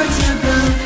where to